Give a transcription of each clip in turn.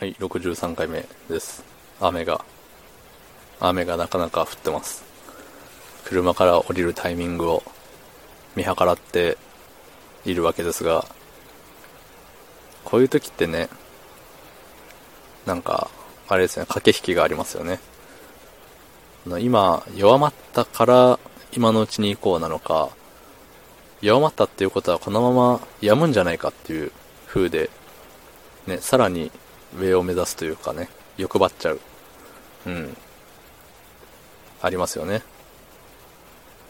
はい、63回目です。雨が、雨がなかなか降ってます。車から降りるタイミングを見計らっているわけですが、こういう時ってね、なんか、あれですね、駆け引きがありますよね。今、弱まったから今のうちに行こうなのか、弱まったっていうことはこのまま止むんじゃないかっていう風で、ね、さらに上を目指すというかね、欲張っちゃう。うん。ありますよね。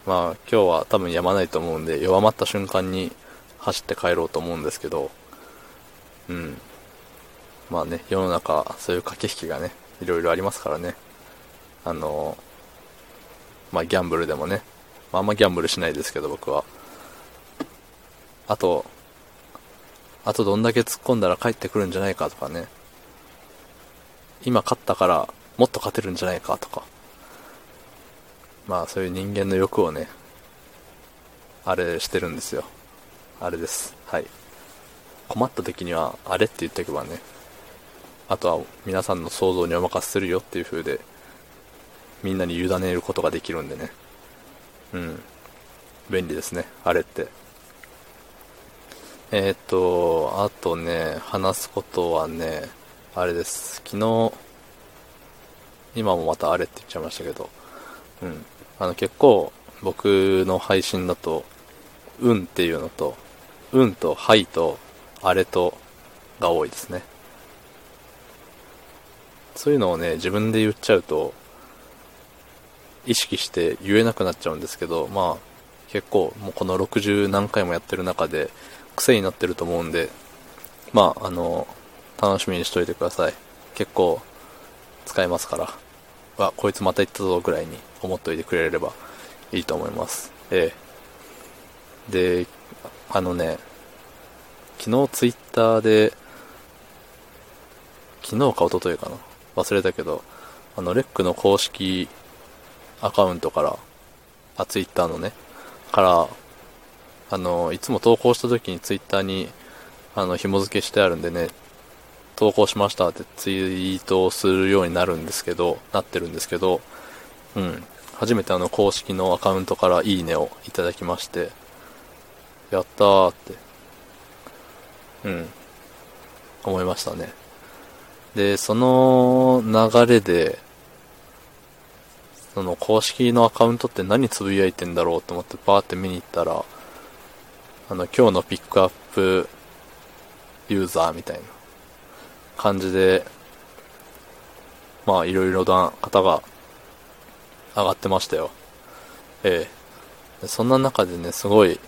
まあ今日は多分止まないと思うんで、弱まった瞬間に走って帰ろうと思うんですけど、うん。まあね、世の中そういう駆け引きがね、いろいろありますからね。あの、まあギャンブルでもね、まああんまギャンブルしないですけど僕は。あと、あとどんだけ突っ込んだら帰ってくるんじゃないかとかね。今勝ったからもっと勝てるんじゃないかとか。まあそういう人間の欲をね、あれしてるんですよ。あれです。はい。困った時にはあれって言っておけばね、あとは皆さんの想像にお任せするよっていう風で、みんなに委ねることができるんでね。うん。便利ですね、あれって。えーっと、あとね、話すことはね、あれです。昨日、今もまたあれって言っちゃいましたけど、うん。あの結構僕の配信だと、うんっていうのと、うんとはいとあれとが多いですね。そういうのをね、自分で言っちゃうと、意識して言えなくなっちゃうんですけど、まあ、結構もうこの60何回もやってる中で癖になってると思うんで、まあ、あの、楽しみにしといてください。結構使えますから。わ、こいつまた言ったぞぐらいに思っといてくれればいいと思います。ええ。で、あのね、昨日ツイッターで、昨日か一昨日かな？忘れたけど、あの、レックの公式アカウントから、あ、ツイッターのね、から、あの、いつも投稿した時にツイッターに、あの、紐付けしてあるんでね、投稿しましたってツイートをするようになるんですけど、なってるんですけど、うん。初めてあの公式のアカウントからいいねをいただきまして、やったーって、うん、思いましたね。で、その流れで、その公式のアカウントって何つぶやいてんだろうと思ってバーって見に行ったら、あの、今日のピックアップユーザーみたいな感じで、まあいろいろな方が上がってましたよ。ええそんな中でね、すごい、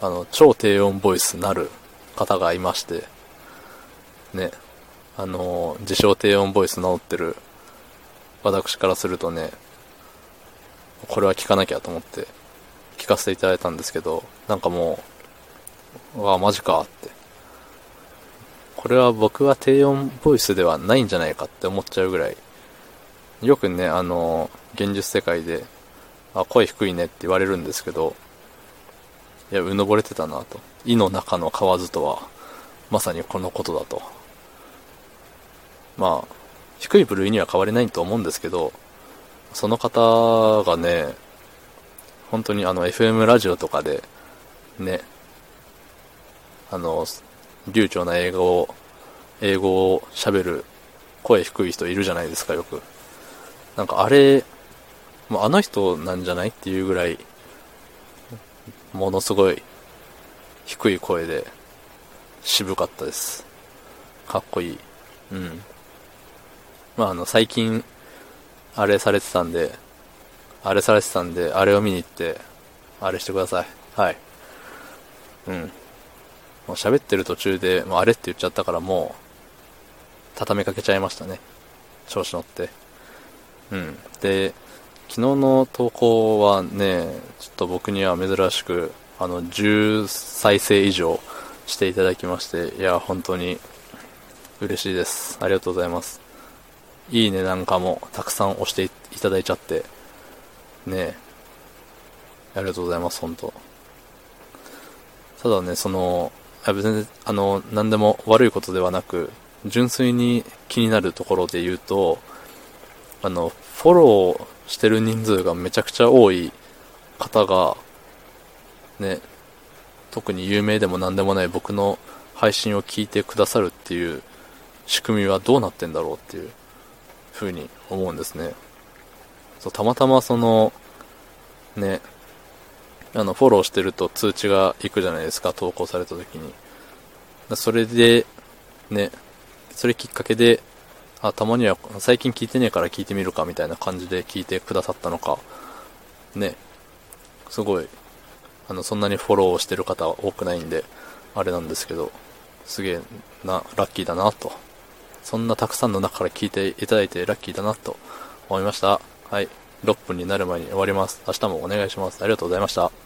あの、超低音ボイスなる方がいまして、ね、あの、自称低音ボイス名乗ってる私からするとね、これは聞かなきゃと思って聞かせていただいたんですけど、なんかもう、うわ、マジかって。これは僕は低音ボイスではないんじゃないかって思っちゃうぐらい、よくね、あの、現実世界で、あ、声低いねって言われるんですけど、いや、うぬぼれてたなと。胃の中の蛙とは、まさにこのことだと。まあ、低い部類には変わりないと思うんですけど、その方がね、本当にあの FM ラジオとかで、ね、あの、流暢な英語を、英語を喋る声低い人いるじゃないですか、よく。なんかあれ、もうあの人なんじゃないっていうぐらい、ものすごい低い声で渋かったです。かっこいい。うん。まああの最近、あれされてたんで、あれされてたんで、あれを見に行って、あれしてください。はい。うん。もう喋ってる途中で、もうあれって言っちゃったからもう、畳みかけちゃいましたね。調子乗って。うん。で、昨日の投稿はね、ちょっと僕には珍しく、あの、10再生以上していただきまして、いや、本当に嬉しいです。ありがとうございます。いいねなんかもたくさん押していただいちゃって、ねえ、ありがとうございます、本当ただね、その、別に、あの、何でも悪いことではなく、純粋に気になるところで言うと、あの、フォローしてる人数がめちゃくちゃ多い方が、ね、特に有名でも何でもない僕の配信を聞いてくださるっていう仕組みはどうなってんだろうっていう風に思うんですね。そう、たまたまその、ね、あの、フォローしてると通知が行くじゃないですか、投稿された時に。それで、ね、それきっかけで、あ、たまには最近聞いてねえから聞いてみるかみたいな感じで聞いてくださったのか、ね、すごい、あの、そんなにフォローしてる方は多くないんで、あれなんですけど、すげえな、ラッキーだなと。そんなたくさんの中から聞いていただいてラッキーだなと思いました。はい。6分になる前に終わります。明日もお願いします。ありがとうございました。